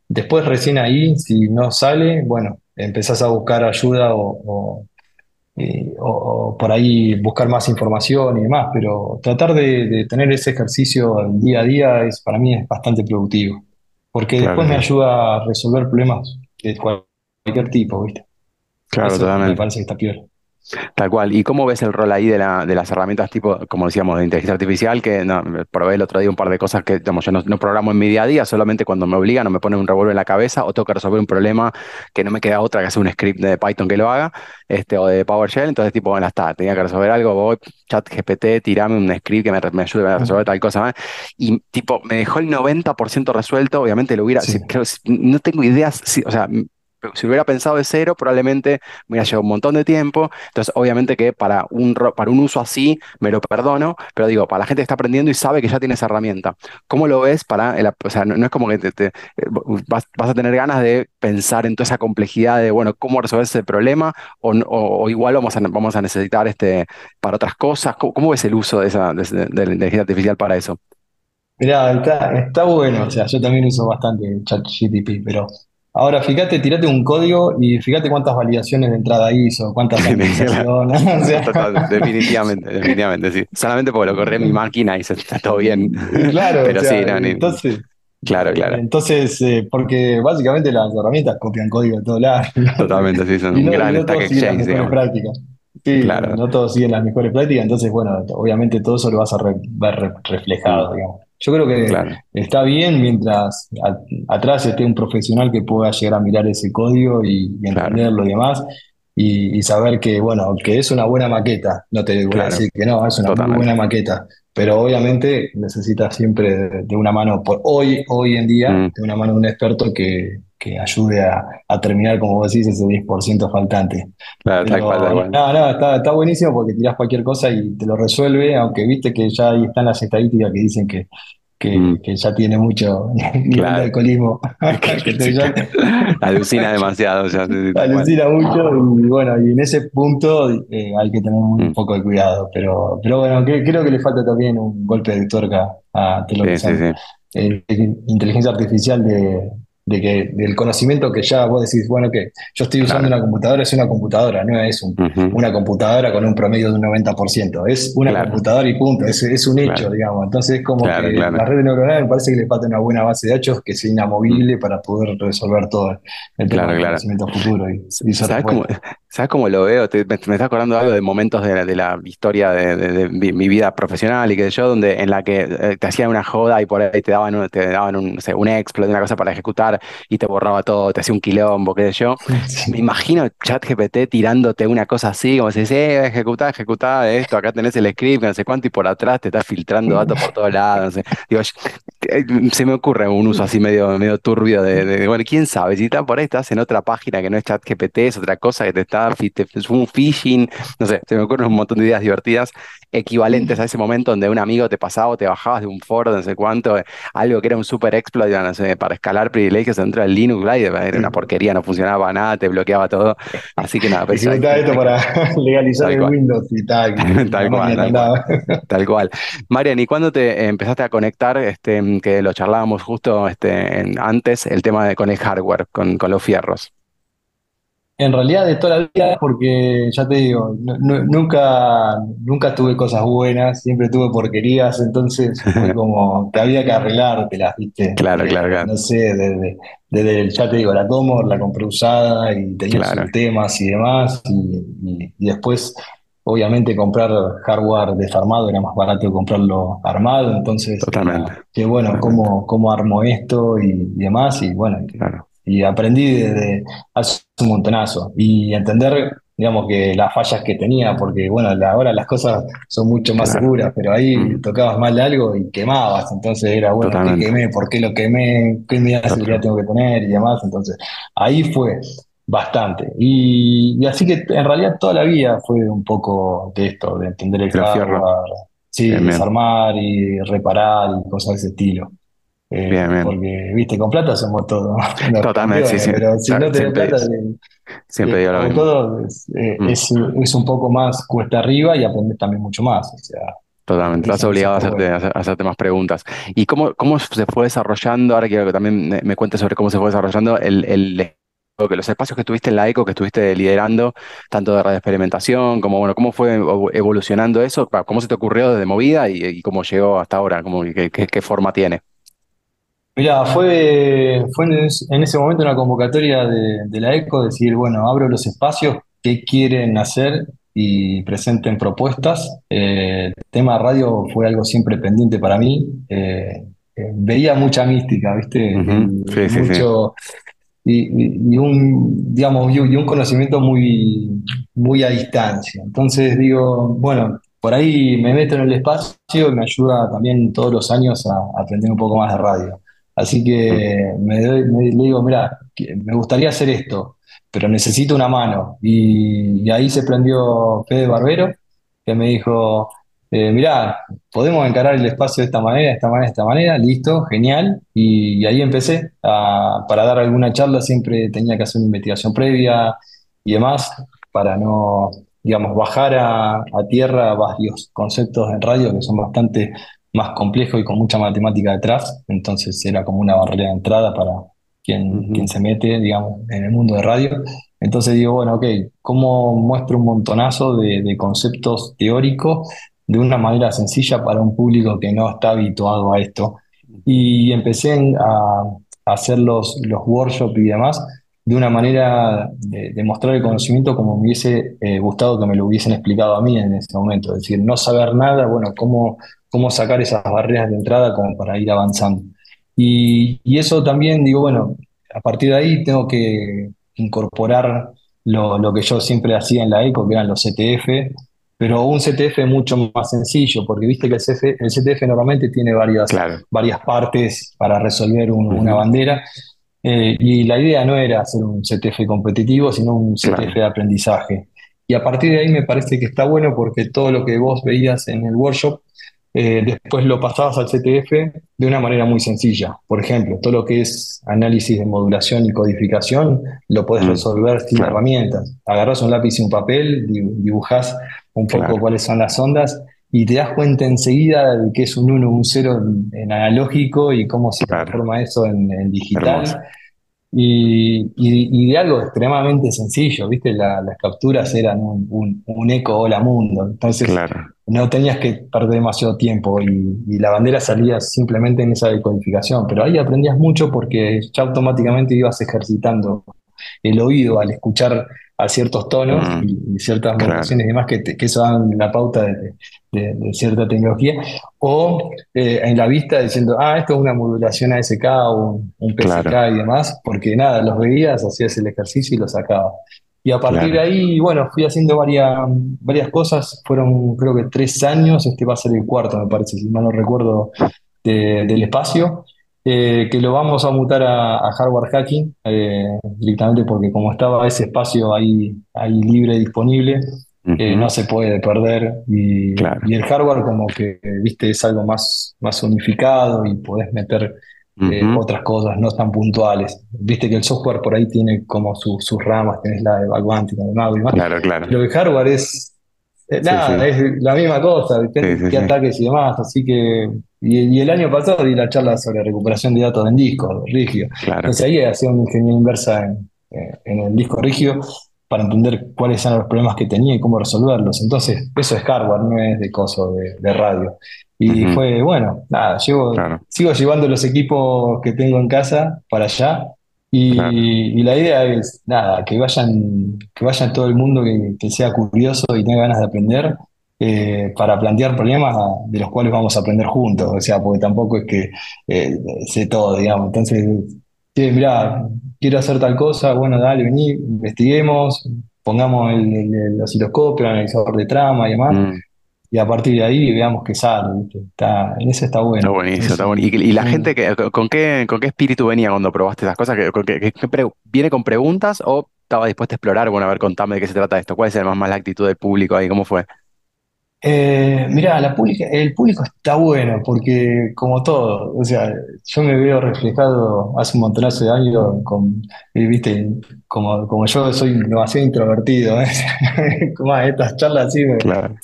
después recién ahí, si no sale, bueno, empezás a buscar ayuda o, o eh, o, o por ahí buscar más información y demás, pero tratar de, de tener ese ejercicio día a día es, para mí es bastante productivo, porque claro, después me ayuda a resolver problemas de cual- cualquier tipo, ¿viste? Claro, Eso me totalmente. parece que está peor. Tal cual. ¿Y cómo ves el rol ahí de, la, de las herramientas tipo, como decíamos, de inteligencia artificial? Que no, probé el otro día un par de cosas que digamos, yo no, programo en mi día a día, solamente cuando me obligan o me ponen un revólver en la cabeza o tengo que resolver un problema que no me queda otra que hacer un script de Python que lo haga, este, o de PowerShell. Entonces, tipo, bueno, está, tenía que resolver algo, voy, chat GPT, tirame un script que me, me ayude a resolver tal cosa. Y tipo, me dejó el 90% resuelto. Obviamente lo hubiera, no tengo ideas, o sea, si hubiera pensado de cero, probablemente me hubiera llevado un montón de tiempo. Entonces, obviamente que para un, para un uso así me lo perdono, pero digo, para la gente que está aprendiendo y sabe que ya tiene esa herramienta, ¿cómo lo ves para, o sea, no, es como que te, eh, vas, a tener ganas de pensar en toda esa complejidad de, bueno, cómo resolver ese problema o, igual vamos a, vamos a necesitar este, para otras cosas? ¿Cómo, ves el uso de, esa, de, la inteligencia artificial para eso? Mirá, está, está bueno, o sea, yo también uso bastante ChatGPT, pero Ahora, fíjate, tirate un código y fíjate cuántas validaciones de entrada hizo, cuántas actualizaciones. definitivamente, definitivamente, sí. Solamente porque lo corrí en mi máquina y se está todo bien. Claro, Pero sí, no, entonces, Claro, claro. Entonces, eh, porque básicamente las herramientas copian código de todo lado. Totalmente, sí, son un gran stack exchange, Sí, claro. no todos siguen las mejores prácticas, entonces, bueno, obviamente todo eso lo vas a ver reflejado, digamos. Yo creo que está bien mientras atrás esté un profesional que pueda llegar a mirar ese código y, entenderlo y demás, y, saber que, bueno, que es una buena maqueta. No te voy a decir que no, es una muy buena maqueta, pero obviamente necesitas siempre de, una mano, por hoy, hoy en día, mm. de una mano de un experto que, que ayude a, terminar, como vos decís, ese 10% faltante. Claro, No, no, está, está, buenísimo porque tirás cualquier cosa y te lo resuelve, aunque viste que ya ahí están las estadísticas que dicen que, que, mm. ya tiene mucho nivel de alcoholismo. Alucina demasiado. Alucina mucho y bueno, y en ese punto eh, hay que tener un mm. poco de cuidado, pero, pero bueno, creo que le falta también un golpe de tuerca a lo que eh, inteligencia artificial de, de que, del conocimiento que ya vos decís, bueno, que yo estoy usando una computadora, es una computadora, no es una computadora con un promedio de un 90%, es una computadora y punto, es, es un hecho, digamos. Entonces es como que la red neuronal me parece que le falta una buena base de datos que sea inamovible para poder resolver todo el tema del conocimiento futuro. Y, ¿Sabes, cómo, ¿Sabes cómo lo veo? me, está acordando algo de momentos de, de la historia de, mi, vida profesional y que yo, donde en la que eh, te hacían una joda y por ahí te daban, un, te daban un, no un exploit, una cosa para ejecutar y te borraba todo, te hacía un quilombo, qué sé yo. Me imagino ChatGPT tirándote una cosa así, como si dice, eh, ejecuta, ejecuta esto, acá tenés el script, no sé cuánto, y por atrás te está filtrando datos por todos lados. Digo, eh, se me ocurre un uso así medio, medio turbio de, bueno, quién sabe, si está por ahí, estás en otra página que no es ChatGPT, es otra cosa que te está, es un phishing, no sé, se me ocurren un montón de ideas divertidas equivalentes a ese momento donde un amigo te pasaba o te bajabas de un foro, no sé cuánto, algo que era un super exploit, no sé, para escalar privilegios entró del Linux, era una porquería, no funcionaba nada, te bloqueaba todo. Así que nada, pensé, esto para legalizar el Windows y tal. tal, cual, tal, cual, Marian, ¿y cuándo te empezaste a conectar, este, que lo charlábamos justo este, antes, el tema de con el hardware, con, con los fierros? En realidad de toda la vida, porque ya te digo, nunca, nunca tuve cosas buenas, siempre tuve porquerías, entonces fue como que había que arreglártelas, ¿viste? Claro, claro, claro. No sé, desde, desde, ya te digo, la Commodore la compré usada y tenía sus temas y demás, y, después, obviamente, comprar hardware desarmado era más barato que comprarlo armado, entonces, Totalmente. que bueno, cómo, cómo armo esto y, demás, y bueno, claro y aprendí desde hace un montonazo y entender, digamos, que las fallas que tenía, porque bueno, ahora las cosas son mucho más seguras, pero ahí mm. tocabas mal algo y quemabas, entonces era, bueno, ¿qué quemé? ¿Por qué lo quemé? ¿Qué medida de seguridad tengo que tener? Y demás, entonces ahí fue bastante. Y, así que en realidad toda la vida fue un poco de esto, de entender el hardware, sí, desarmar y reparar y cosas de ese estilo. Eh, porque, viste, con plata somos todos. Totalmente, sí, sí. Pero si no tenés plata, siempre digo lo mismo. todo eh, mm. es, es, un poco más cuesta arriba y aprendes también mucho más. O sea, Totalmente, estás obligado a hacerte, a hacerte, más preguntas. ¿Y cómo, cómo se fue desarrollando? Ahora quiero que también me, cuentes sobre cómo se fue desarrollando el, el que los espacios que estuviste en la ECO, que estuviste liderando, tanto de radio experimentación, como bueno, cómo fue evolucionando eso, cómo se te ocurrió desde movida y, cómo llegó hasta ahora, cómo, qué, qué forma tiene. Mira, fue, fue en ese momento una convocatoria de, la ECO, decir, bueno, abro los espacios, qué quieren hacer y presenten propuestas. Eh, el tema radio fue algo siempre pendiente para mí. Eh, eh, veía mucha mística, ¿viste? Ujú. Y Sí, sí, sí. Y, un, digamos, y un conocimiento muy, muy a distancia. Entonces digo, bueno, por ahí me meto en el espacio y me ayuda también todos los años a, aprender un poco más de radio. Así que me, doy- me- le digo, mira, me gustaría hacer esto, pero necesito una mano. Y, y ahí se prendió Fede Barbero, que me dijo, eh, mirá, podemos encarar el espacio de esta manera, de esta manera, de esta manera, listo, genial. Y, y ahí empecé a- para dar alguna charla, siempre tenía que hacer una investigación previa y demás, para no, digamos, bajar a, a tierra varios conceptos en radio que son bastante más complejos y con mucha matemática detrás. Entonces era como una barrera de entrada para quien, quien se mete, digamos, en el mundo de radio. Entonces digo, bueno, ok, ¿cómo muestro un montonazo de, de conceptos teóricos de una manera sencilla para un público que no está habituado a esto? Y empecé a, hacer los, los workshops y demás de una manera de, mostrar el conocimiento como me hubiese eh, gustado que me lo hubiesen explicado a mí en ese momento. Es decir, no saber nada, bueno, cómo, cómo sacar esas barreras de entrada como para ir avanzando. Y, eso también, digo, bueno, a partir de ahí tengo que incorporar lo, lo que yo siempre hacía en la ECO, que eran los CTF, pero un CTF mucho más sencillo, porque viste que el, CF el CTF normalmente tiene varias, Claro. varias partes para resolver un- Ujú. una bandera. Eh, y la idea no era hacer un CTF competitivo, sino un CTF Claro. de aprendizaje. Y a partir de ahí me parece que está bueno porque todo lo que vos veías en el workshop, eh, después lo pasabas al CTF de una manera muy sencilla. Por ejemplo, todo lo que es análisis de modulación y codificación, lo podés Mm, resolver sin claro. herramientas. Agarrás un lápiz y un papel, di- dibujás un poco Claro. cuáles son las ondas y te das cuenta enseguida de qué es un 1 un 0 en, en analógico y cómo se Claro. transforma eso en, en digital. Y, y- y de algo extremadamente sencillo, ¿viste? La- las capturas eran un, un- un eco hola mundo. Entonces Claro. no tenías que perder demasiado tiempo y, y la bandera salía simplemente en esa decodificación. Pero ahí aprendías mucho porque ya automáticamente ibas ejercitando el oído al escuchar a ciertos tonos Mm, y, y ciertas claro. modulaciones y demás que, te- que eso dan la pauta de, de- de cierta tecnología. O eh, en la vista diciendo, ah, esto es una modulación ASK o un, un PSK Claro. y demás, porque nada, los veías, hacías el ejercicio y lo sacabas. Y a partir de Claro. ahí, bueno, fui haciendo varias, varias cosas. Fueron, creo que tres años. Este va a ser el cuarto, me parece, si mal no recuerdo, de- del espacio. Eh, que lo vamos a mutar a, a hardware hacking eh, directamente porque como estaba ese espacio ahí, ahí libre, disponible, eh, Ujú. no se puede perder. Y, Claro. y el hardware como que, viste, es algo más, más unificado y podés meter eh, Ujú. otras cosas no tan puntuales. Viste que el software por ahí tiene como su- sus ramas, tenés la de bounty, la de mago y demás. Claro, claro. Pero el hardware es eh, Sí, nada, sí. es la misma cosa, Sí, depende sí, de qué sí. ataques y demás. Así que, y, y el año pasado di la charla sobre recuperación de datos en disco rígido. Claro. Entonces ahí hacía una ingeniería inversa en, eh, en el disco rígido para entender cuáles eran los problemas que tenía y cómo resolverlos. Entonces, eso es hardware, no es de coso de, de radio. Y Ujú. fue, bueno, nada, llevo, Claro. sigo llevando los equipos que tengo en casa para allá. Y, Claro. y la idea es, nada, que vayan, que vayan todo el mundo que, que sea curioso y tenga ganas de aprender eh, para plantear problemas de los cuales vamos a aprender juntos. O sea, porque tampoco es que eh, sé todo, digamos. Entonces, sí, mirá, quiero hacer tal cosa, bueno, dale, vení, investiguemos, pongamos el, el- el osciloscopio, el analizador de trama y demás, Mm, y a partir de ahí veamos qué sale. Está, en eso está Está bueno. buenísimo, Es está buenísimo. ¿Y, y la un- gente, que, con qué, con qué espíritu venía cuando probaste esas cosas? ¿Qué, con qué- qué- qué pre- ¿Viene con preguntas o estaba dispuesto a explorar? Bueno, a ver, contame de qué se trata esto. ¿Cuál es más, más la actitud del público ahí? ¿Cómo fue? Eh, mirá, la pública, el público está bueno porque como todo, o sea, yo me veo reflejado hace un montonazo de años con, viste, como, como yo soy demasiado introvertido, ¿eh? Como ah, estas charlas así me, Claro,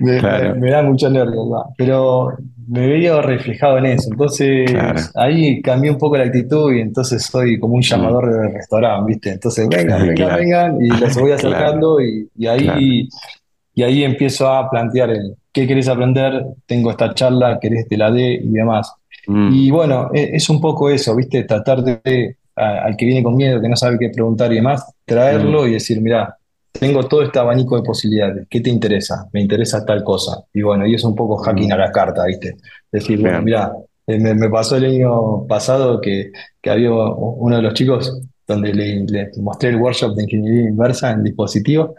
me, claro, me- me da mucho nervio, ¿no? Pero me veo reflejado en eso, entonces claro. ahí cambié un poco la actitud y entonces soy como un llamador de restaurante, ¿viste? Entonces, vengan, vengan, vengan, y los voy acercando y, ahí... Y ahí empiezo a plantear el qué querés aprender, tengo esta charla, querés te la dé y demás. Mm, Y bueno, e- es un poco eso, ¿viste? Tratar de, a- al que viene con miedo, que no sabe qué preguntar y demás, mm, traerlo y decir, mirá, tengo todo este abanico de posibilidades. ¿Qué te interesa? Me interesa tal cosa. Y bueno, y es un poco hacking a la carta, ¿viste? Decir, bueno, mira, eh, me, pasó el año pasado que, que había uno de los chicos donde le, le, mostré el workshop de ingeniería inversa en dispositivos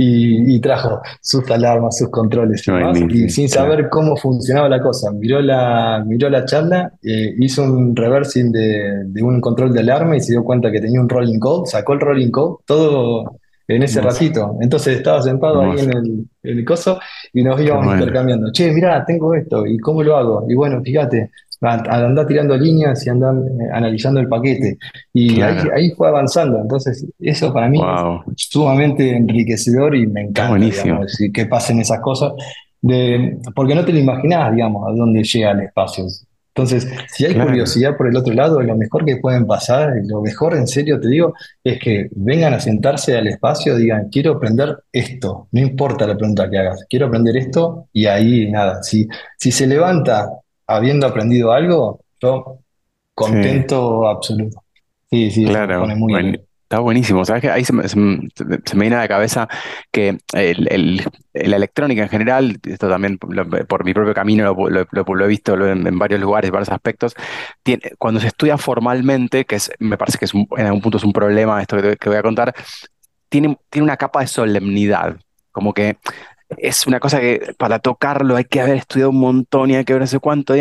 y, trajo sus alarmas, sus controles y, y sin saber cómo funcionaba la cosa. Miró la, miró la charla, eh, hizo un reversing de, de, un control de alarma y se dio cuenta que tenía un rolling code, sacó el rolling code, todo en ese ratito. Entonces estaba sentado ahí en el, el, coso y nos íbamos intercambiando. Che, mirá, tengo esto, ¿y cómo lo hago? Y bueno, fíjate, andar tirando líneas y andar eh, analizando el paquete. Y ahí, fue avanzando. Entonces, eso para mí es sumamente enriquecedor y me encanta digamos, que pasen esas cosas. De, porque no te lo imaginás, digamos, a dónde llega el espacio. Entonces, si hay curiosidad por el otro lado, lo mejor que pueden pasar, lo mejor en serio te digo, es que vengan a sentarse al espacio, digan, quiero aprender esto, no importa la pregunta que hagas, quiero aprender esto y ahí nada, si, si se levanta habiendo aprendido algo, yo contento absoluto. Sí, sí, claro. pone muy bien. Está buenísimo. Sabes que ahí se me, viene a la cabeza que la electrónica en general, esto también por mi propio camino lo, he visto en, varios lugares, en varios aspectos, tiene, cuando se estudia formalmente, que es, me parece que es en algún punto es un problema esto que, voy a contar, tiene, tiene una capa de solemnidad. Como que es una cosa que para tocarlo hay que haber estudiado un montón y hay que ver no sé cuánto.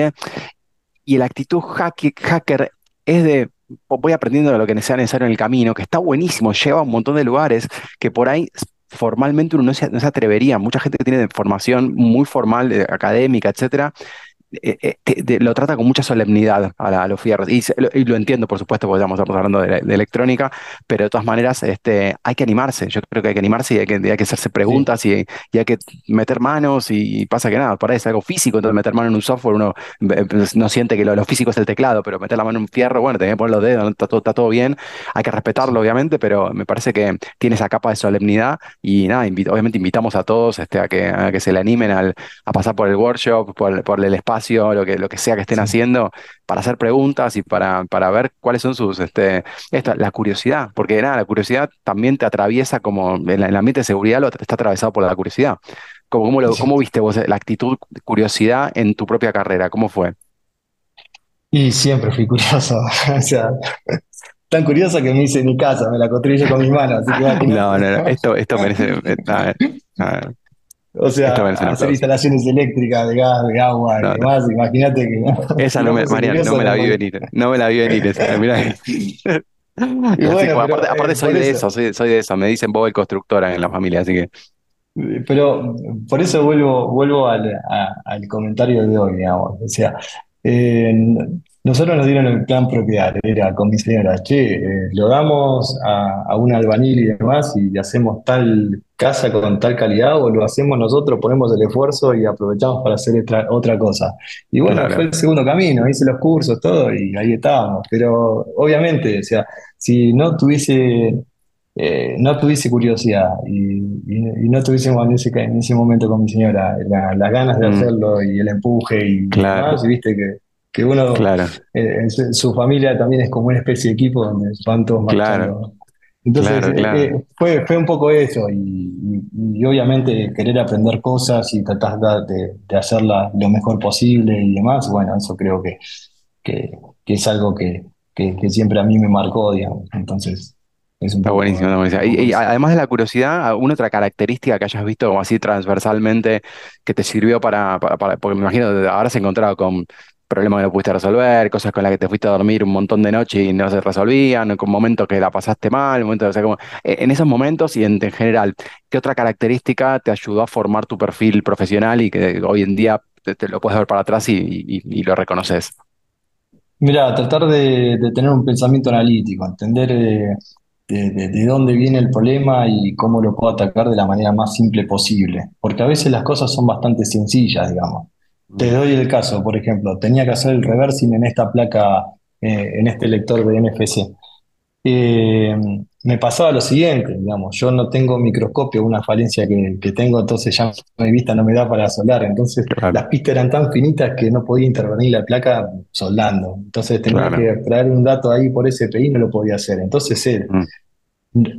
Y la actitud hacker es de voy aprendiendo de lo que sea necesario en el camino, que está buenísimo, lleva a un montón de lugares que por ahí formalmente uno no se, no se atrevería. Mucha gente que tiene formación muy formal, eh, académica, etcétera, eh, eh, lo trata con mucha solemnidad a, los fierros. Y, lo entiendo, por supuesto, porque estamos, hablando de, electrónica, pero de todas maneras este, hay que animarse. Yo creo que hay que animarse y hay que, hay que hacerse preguntas y, hay que meter manos y, pasa que nada, para eso es algo físico, entonces meter mano en un software uno eh, pues, no siente que lo, físico es el teclado, pero meter la mano en un fierro, bueno, tenés que poner los dedos, está todo, está todo bien, hay que respetarlo, obviamente, pero me parece que tiene esa capa de solemnidad y nada, obviamente invitamos a todos este, a, que, a que se le animen al, a pasar por el workshop, por, por el espacio lo que, lo que sea que estén haciendo, para hacer preguntas y para, para ver cuáles son sus, este, la curiosidad, porque nada, la curiosidad también te atraviesa como, en, el ambiente de seguridad lo, está atravesado por la curiosidad. ¿Cómo, cómo, lo, cómo viste vos la actitud curiosidad en tu propia carrera? ¿Cómo fue? Y siempre fui curioso, o sea, tan curioso que me hice mi casa, me la construí con mis manos. no, no, no, esto, esto merece... Eh, o sea, hacer instalaciones eléctricas, de gas, de agua y demás, imagínate que. Esa no me, Mariano, no me la vi venir. No me la vi venir esa. Mirá. Aparte, aparte soy de eso, soy, soy, de eso. Me dicen Bob el constructora en la familia, así que. Pero por eso vuelvo, vuelvo al, al comentario de hoy, digamos. O sea, eh, nosotros nos dieron el plan propiedad, era con mi señora, che, eh, lo damos a, a, un albanil y demás y hacemos tal casa con tal calidad o lo hacemos nosotros, ponemos el esfuerzo y aprovechamos para hacer otra, cosa. Y bueno, fue el segundo camino, hice los cursos, todo y ahí estábamos. Pero obviamente, o sea, si no tuviese, eh, no tuviese curiosidad y, no tuviésemos en ese, en ese momento con mi señora las ganas de mm. hacerlo y el empuje y demás, y viste que que uno, claro. Eh, su, familia también es como una especie de equipo donde van todos marchando. Entonces eh, eh, fue, fue un poco eso y, obviamente querer aprender cosas y tratar de, de, hacerla lo mejor posible y demás, bueno, eso creo que, que, es algo que, que, siempre a mí me marcó, digamos. Entonces, es un está buenísimo, está buenísimo. Y, y, además de la curiosidad, ¿alguna otra característica que hayas visto como así transversalmente que te sirvió para, para, para porque me imagino que habrás encontrado con problemas que no pudiste resolver, cosas con las que te fuiste a dormir un montón de noche y no se resolvían, con momentos que la pasaste mal, momentos, o sea, como, e, en esos momentos y en, general, ¿qué otra característica te ayudó a formar tu perfil profesional y que hoy en día te, lo puedes ver para atrás y, lo reconoces? Mira, tratar de, tener un pensamiento analítico, entender eh, de, dónde viene el problema y cómo lo puedo atacar de la manera más simple posible, porque a veces las cosas son bastante sencillas, digamos. Te doy el caso, por ejemplo, tenía que hacer el reversing en esta placa, eh, en este lector de NFC. Eh, me pasaba lo siguiente, digamos, yo no tengo microscopio, una falencia que, tengo, entonces ya mi vista no me da para soldar, entonces las pistas eran tan finitas que no podía intervenir la placa soldando, entonces tenía que traer un dato ahí por SPI y no lo podía hacer, entonces él mm.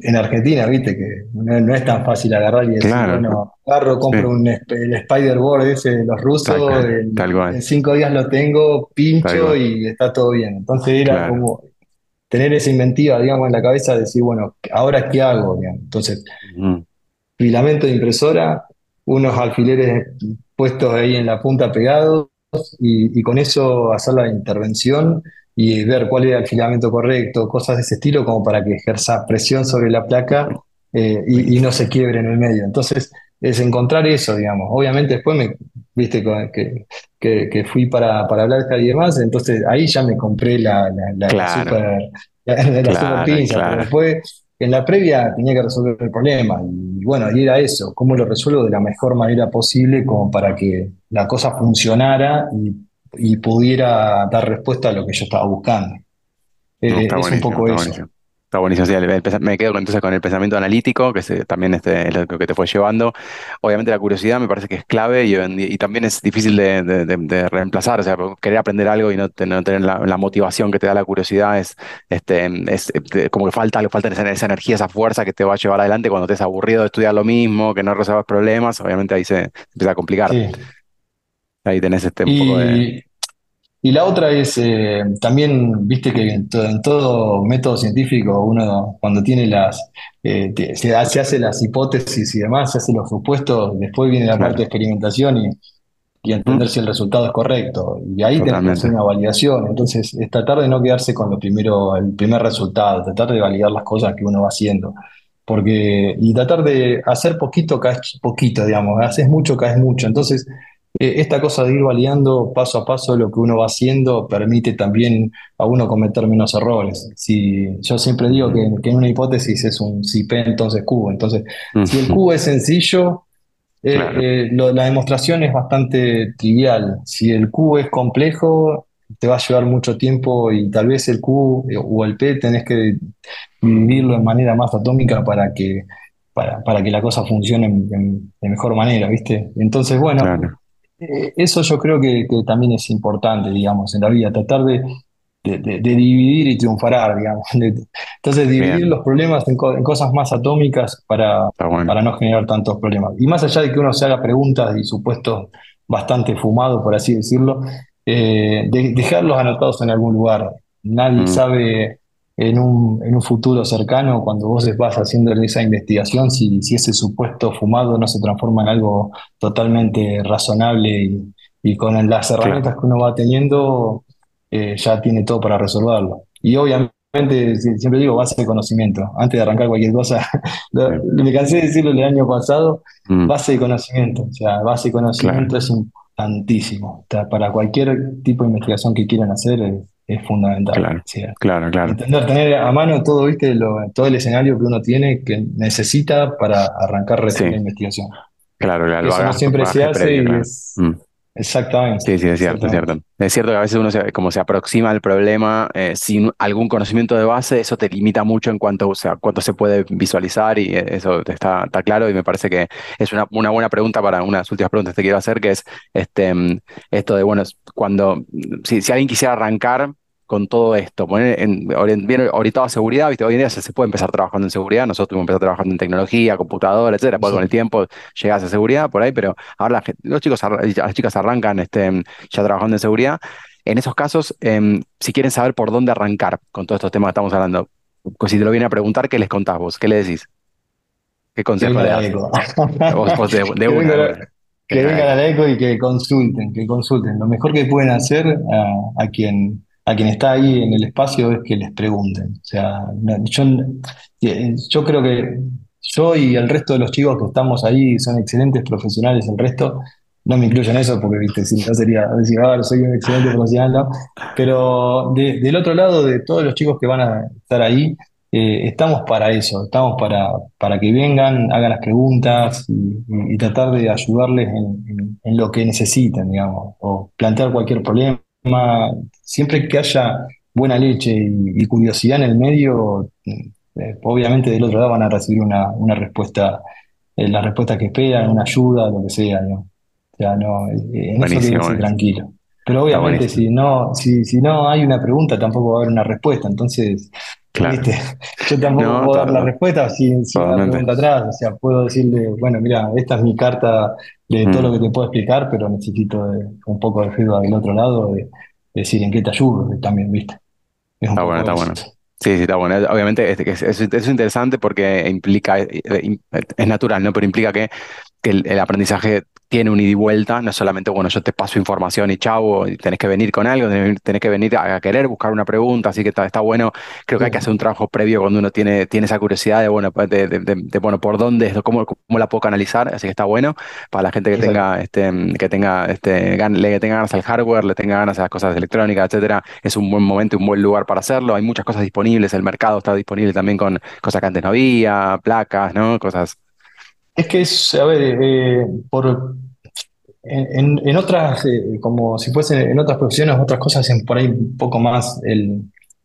En Argentina, viste, que no, es tan fácil agarrar y decir, bueno, agarro, compro un, el Spider-Board ese de los rusos, en, cinco días lo tengo, pincho y está todo bien. Entonces era como tener esa inventiva, digamos, en la cabeza, decir, bueno, ¿ahora qué hago? Entonces, filamento de impresora, unos alfileres puestos ahí en la punta pegados y, y con eso hacer la intervención y ver cuál era el filamento correcto, cosas de ese estilo, como para que ejerza presión sobre la placa eh, y, no se quiebre en el medio. Entonces, es encontrar eso, digamos. Obviamente después me, viste, que, que, fui para, para hablar y demás, entonces ahí ya me compré la, la, super, la, pinza, pero después en la previa tenía que resolver el problema y bueno, y era eso, cómo lo resuelvo de la mejor manera posible como para que la cosa funcionara y y pudiera dar respuesta a lo que yo estaba buscando. Eh, es un poco eso. Está buenísimo. me quedo entonces con el pensamiento analítico, que también este, es lo que te fue llevando. Obviamente la curiosidad me parece que es clave y, también es difícil de, reemplazar. O sea, querer aprender algo y no, tener la, motivación que te da la curiosidad es, este, es como que falta, falta esa, esa, energía, esa fuerza que te va a llevar adelante cuando te es aburrido de estudiar lo mismo, que no resuelvas problemas. Obviamente ahí se, empieza a complicar. Ahí tenés este un poco de... Y la otra es, eh, también, viste que en, todo método científico uno cuando tiene las, eh, se, hace las hipótesis y demás, se hace los supuestos, después viene la parte de experimentación y, y entender si el resultado es correcto. Y ahí tenemos que hacer una validación. Entonces, es tratar de no quedarse con lo primero, el primer resultado, tratar de validar las cosas que uno va haciendo. Porque, y tratar de hacer poquito, caes poquito, digamos, haces mucho, caes mucho. Entonces, esta cosa de ir validando paso a paso lo que uno va haciendo permite también a uno cometer menos errores. Si, yo siempre digo que, en una hipótesis es un si P, entonces Q. Entonces, si el Q es sencillo, eh, eh, la demostración es bastante trivial. Si el Q es complejo, te va a llevar mucho tiempo y tal vez el Q o el P tenés que dividirlo de manera más atómica para que, para, para que la cosa funcione de mejor manera, ¿viste? Entonces, bueno, eh, eso yo creo que, también es importante, digamos, en la vida, tratar de, dividir y triunfar, digamos. Entonces, dividir los problemas en, cosas más atómicas para, para no generar tantos problemas. Y más allá de que uno se haga preguntas y supuestos bastante fumados, por así decirlo, eh, dejarlos anotados en algún lugar. Nadie mm. sabe en un, en un futuro cercano, cuando vos vas haciendo esa investigación, si, si ese supuesto fumado no se transforma en algo totalmente razonable y, con las herramientas que uno va teniendo, eh, ya tiene todo para resolverlo. Y obviamente, siempre digo, base de conocimiento. Antes de arrancar cualquier cosa, me cansé de decirlo el año pasado, mm. base de conocimiento. O sea, base de conocimiento es importantísimo. para cualquier tipo de investigación que quieran hacer, es fundamental. Claro, claro, claro. Entender, tener a mano todo, ¿viste? todo el escenario que uno tiene que necesita para arrancar recién la investigación. Claro, claro. Eso no siempre se hace y es, mm. Exactamente. Sí, sí, es cierto, es cierto. Es cierto que a veces uno se, como se aproxima al problema eh, sin algún conocimiento de base, eso te limita mucho en cuanto, o sea, cuánto se puede visualizar y eso está, está claro y me parece que es una, una buena pregunta para unas últimas preguntas que te quiero hacer, que es este, mm, esto de, bueno, cuando, si, si alguien quisiera arrancar con todo esto? Poner en, bien orientado a seguridad, ¿viste? Hoy en día se, puede empezar trabajando en seguridad, nosotros hemos empezado trabajando en tecnología, computadora, etcétera, pues con el tiempo llegas a seguridad por ahí, pero ahora los chicos, las chicas arrancan este, ya trabajando en seguridad. En esos casos, em, si quieren saber por dónde arrancar con todos estos temas que estamos hablando, pues si te lo vienen a preguntar, ¿qué les contás vos? ¿Qué le decís? ¿Qué consejo le das? vos, de, que vengan al ECO y que consulten, que consulten. Lo mejor que pueden hacer a, a quien a quien está ahí en el espacio es que les pregunten. O sea, yo, eh, yo creo que yo y el resto de los chicos que estamos ahí son excelentes profesionales, el resto, no me incluyo en eso porque, viste, si no sería decir, ah, soy un excelente profesional, ¿no? Pero del otro lado, de todos los chicos que van a estar ahí, eh, estamos para eso, estamos para, para que vengan, hagan las preguntas y, tratar de ayudarles en, en, lo que necesiten, digamos, o plantear cualquier problema siempre que haya buena leche y, curiosidad en el medio, eh, obviamente del otro lado van a recibir una, una respuesta, eh, la respuesta que esperan, una ayuda, lo que sea. ¿no? O sea, no, eh, en eso tranquilo. Pero obviamente si no, si, si no hay una pregunta, tampoco va a haber una respuesta. Entonces, ¿viste? Yo tampoco puedo dar la respuesta sin, sin una pregunta atrás. O sea, puedo decirle, bueno, mira, esta es mi carta de todo lo mm. que te puedo explicar, pero necesito un poco de feedback del otro lado, de, decir en qué te ayudo también, ¿viste? está bueno, está bueno. Sí, sí, está bueno. Obviamente es, es, interesante porque implica, eh, eh, es natural, ¿no? Pero implica que, que el, aprendizaje tiene un ida y vuelta, no solamente, bueno, yo te paso información y chau, y tenés que venir con algo, tenés que venir a querer buscar una pregunta, así que está, está bueno. Creo que hay que hacer un trabajo previo cuando uno tiene, tiene esa curiosidad de, bueno, de, de, bueno, por dónde, cómo, cómo la puedo canalizar, así que está bueno para la gente que tenga, este, que tenga, este, le tenga ganas al hardware, le tenga ganas a las cosas electrónicas, etcétera, es un buen momento, un buen lugar para hacerlo. Hay muchas cosas disponibles, el mercado está disponible también con cosas que antes no había, placas, ¿no? Cosas. Es que es, a ver, eh, por en, otras, eh, como si fuese en otras profesiones, otras cosas, en por ahí un poco más, el,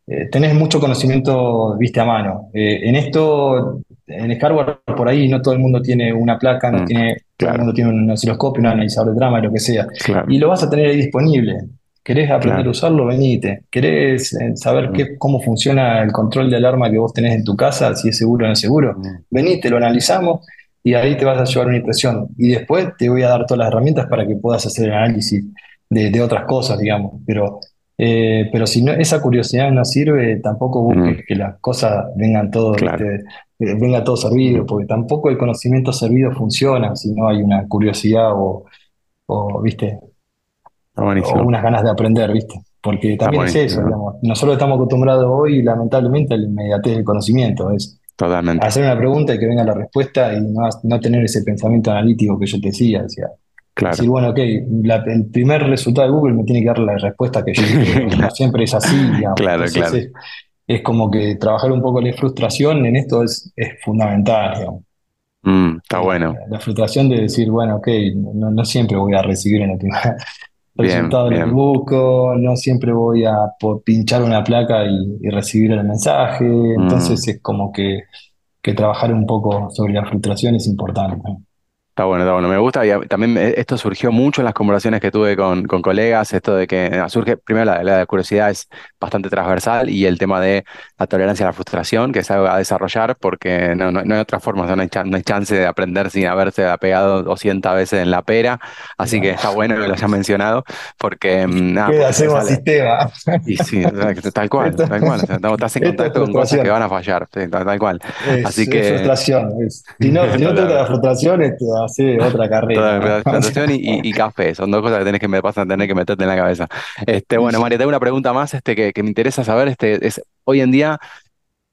eh, tenés mucho conocimiento, viste, a mano. Eh, en esto, en el hardware, por ahí no todo el mundo tiene una placa, no mm, tiene, todo el mundo tiene un osciloscopio, un analizador de drama, lo que sea. Y lo vas a tener ahí disponible. ¿Querés aprender a usarlo? Venite. ¿Querés saber qué, cómo funciona el control de alarma que vos tenés en tu casa, si es seguro o no es seguro? Mm. Venite, lo analizamos y ahí te vas a llevar una impresión. Y después te voy a dar todas las herramientas para que puedas hacer el análisis de, otras cosas, digamos. Pero, eh, pero si no, esa curiosidad no sirve, tampoco busques mm. que las cosas vengan todo, eh, venga todo servido, porque tampoco el conocimiento servido funciona si no hay una curiosidad o, o ¿viste? o unas ganas de aprender, ¿viste? Porque también es eso, digamos. Nosotros estamos acostumbrados hoy, lamentablemente, al inmediatez del conocimiento. Es, Totalmente. Hacer una pregunta y que venga la respuesta y no, tener ese pensamiento analítico que yo te decía. Claro. Decir, bueno, ok, el primer resultado de Google me tiene que dar la respuesta que yo quiero. siempre es así. Claro, claro. Es, como que trabajar un poco la frustración en esto es, es fundamental. Digamos. Mm, está bueno. La, frustración de decir, bueno, ok, no, no siempre voy a recibir en el primer, resultado del busco, no siempre voy a pinchar una placa y, recibir el mensaje, entonces mm. es como que, que, trabajar un poco sobre la frustración es importante. Está bueno, está bueno, me gusta. Y también esto surgió mucho en las conversaciones que tuve con, con colegas, esto de que surge, primero la, la, curiosidad es bastante transversal y el tema de la tolerancia a la frustración, que es algo a desarrollar porque no, no, hay otra forma, no, hay no, hay chance de aprender sin haberse apegado 200 veces en la pera, así que está bueno que lo haya mencionado porque... Mm, nada, hacemos sistema. Y sí, tal cual, tal cual. estás en contacto con cosas que van a fallar, tal, cual. así que... frustración. Si no, si no la frustración, hacer otra carrera. y, café, son dos cosas que tenés que me pasan tener que meterte en la cabeza. Este, bueno, María, tengo una pregunta más este, que, me interesa saber. Este, es, hoy en día,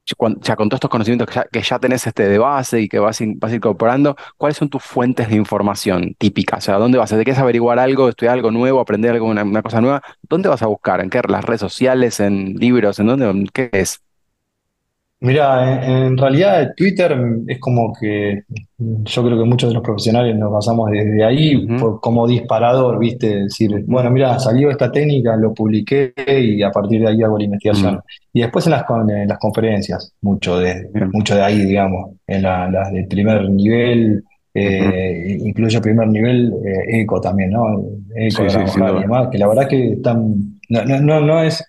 ya con todos estos conocimientos que ya, tenés este, de base y que vas, vas incorporando, ¿cuáles son tus fuentes de información típicas? O sea, ¿dónde vas? ¿Te quieres averiguar algo, estudiar algo nuevo, aprender algo, una, cosa nueva? ¿Dónde vas a buscar? ¿En qué? ¿Las redes sociales? ¿En libros? ¿En dónde? ¿Qué es? Mira, en, realidad Twitter es como que yo creo que muchos de los profesionales nos basamos desde ahí como disparador, ¿viste? Decir, bueno, mira, salió esta técnica, lo publiqué y a partir de ahí hago la investigación. Y después en las, en las conferencias, mucho de, mucho de ahí, digamos, en las de primer nivel, eh, incluso primer nivel eh, ECO también, ¿no? ECO, y demás, que la verdad que están, no, no, no es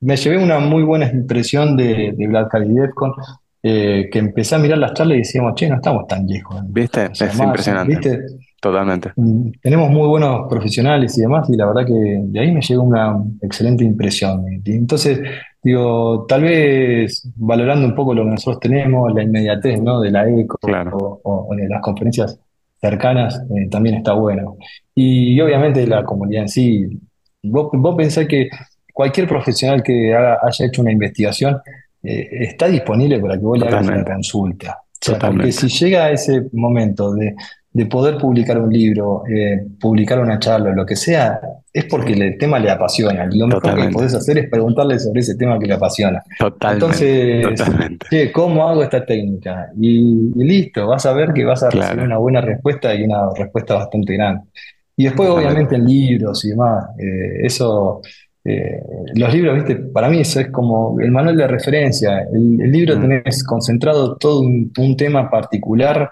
me llevé una muy buena impresión de, de Black y Defcon, eh, que empecé a mirar las charlas y decíamos, che, no estamos tan lejos. ¿Viste? es impresionante. ¿viste? Totalmente. Mm, tenemos muy buenos profesionales y demás, y la verdad que de ahí me llegó una excelente impresión. entonces, digo, tal vez valorando un poco lo que nosotros tenemos, la inmediatez ¿no? de la ECO o, de las conferencias cercanas, eh, también está bueno. Y, obviamente la comunidad en sí, vos, vos pensás que cualquier profesional que haya hecho una investigación eh, está disponible para que vos le hagas una consulta. porque si llega a ese momento de, poder publicar un libro, eh, publicar una charla, lo que sea, es porque el tema le apasiona. Lo mejor que podés hacer es preguntarle sobre ese tema que le apasiona. Totalmente. Entonces, ¿cómo hago esta técnica? Y, listo, vas a ver que vas a recibir una buena respuesta y una respuesta bastante grande. Y después, obviamente, en libros y demás. Eh, eso eh, los libros, viste, para mí eso es como el manual de referencia. El, libro mm. tenés concentrado todo un, tema particular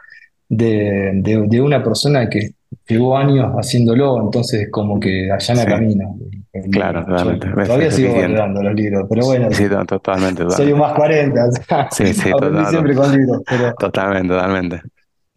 de, una persona que llevo años haciéndolo, entonces como que allana Sí. camino. Claro, totalmente. Yo Es- todavía sigo guardando los libros, pero bueno, Sí, to- totalmente, soy totalmente. un más 40, o sea, Sí, sí, aprendí total- siempre con libros, pero, Totalmente, totalmente.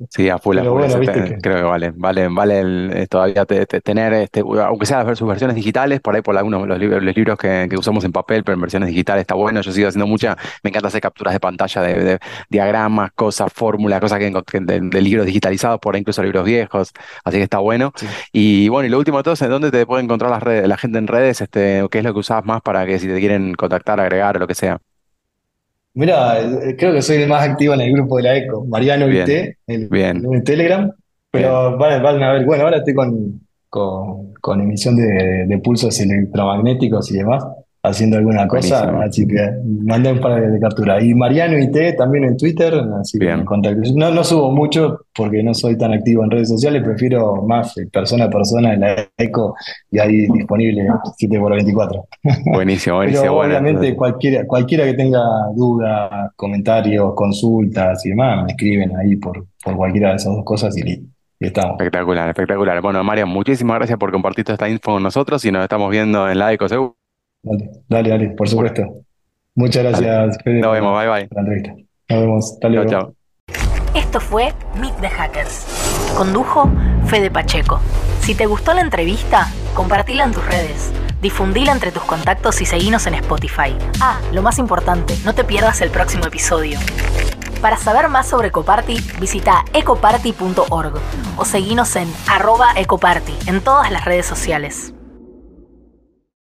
Sí, a full, a bueno, que... creo que vale, vale, vale el- eh, todavía te- te- tener, este, aunque sea ver sus versiones digitales, por ahí por algunos los libros, los libros que, que usamos en papel, pero en versiones digitales está bueno. Yo sigo haciendo mucha, me encanta hacer capturas de pantalla de, de diagramas, cosas, fórmulas, cosas que, encont- de, de libros digitalizados, por ahí incluso libros viejos, así que está bueno. Sí. Y bueno, y lo último de todo, es ¿en dónde te puede encontrar las redes, la gente en redes? Este, ¿qué es lo que usás más para que si te quieren contactar, agregar o lo que sea? Mira, eh, creo que soy el más activo en el grupo de la ECO, Mariano Bien, el, bien, en Telegram, pero van, van a ver, bueno, ahora estoy con, con, con emisión de, de pulsos electromagnéticos y demás, haciendo alguna cosa, Buenísimo. así que mandé un par de, capturas. Y Mariano IT también en Twitter, así que Bien, contacto. No, no subo mucho porque no soy tan activo en redes sociales, prefiero más eh, persona a persona en la ECO y ahí disponible 7x24. buenísimo, buenísimo. Pero Bueno, obviamente cualquiera, cualquiera que tenga dudas, comentarios, consultas y demás, me escriben ahí por, por cualquiera de esas dos cosas y listo. Estamos. espectacular, espectacular. Bueno, Mario, muchísimas gracias por compartir toda esta info con nosotros y nos estamos viendo en la ECO seguro. Dale, dale, dale, por supuesto. Muchas Dale, gracias, Fede, nos vemos, bye bye. la entrevista. Nos vemos. Hasta chao. Esto fue Meet the Hackers. Condujo Fede Pacheco. Si te gustó la entrevista, compartila en tus redes. Difundila entre tus contactos y seguinos en Spotify. Ah, lo más importante, no te pierdas el próximo episodio. Para saber más sobre Ecoparty, visita ecoparty.org o seguinos en arroba ecoparty en todas las redes sociales.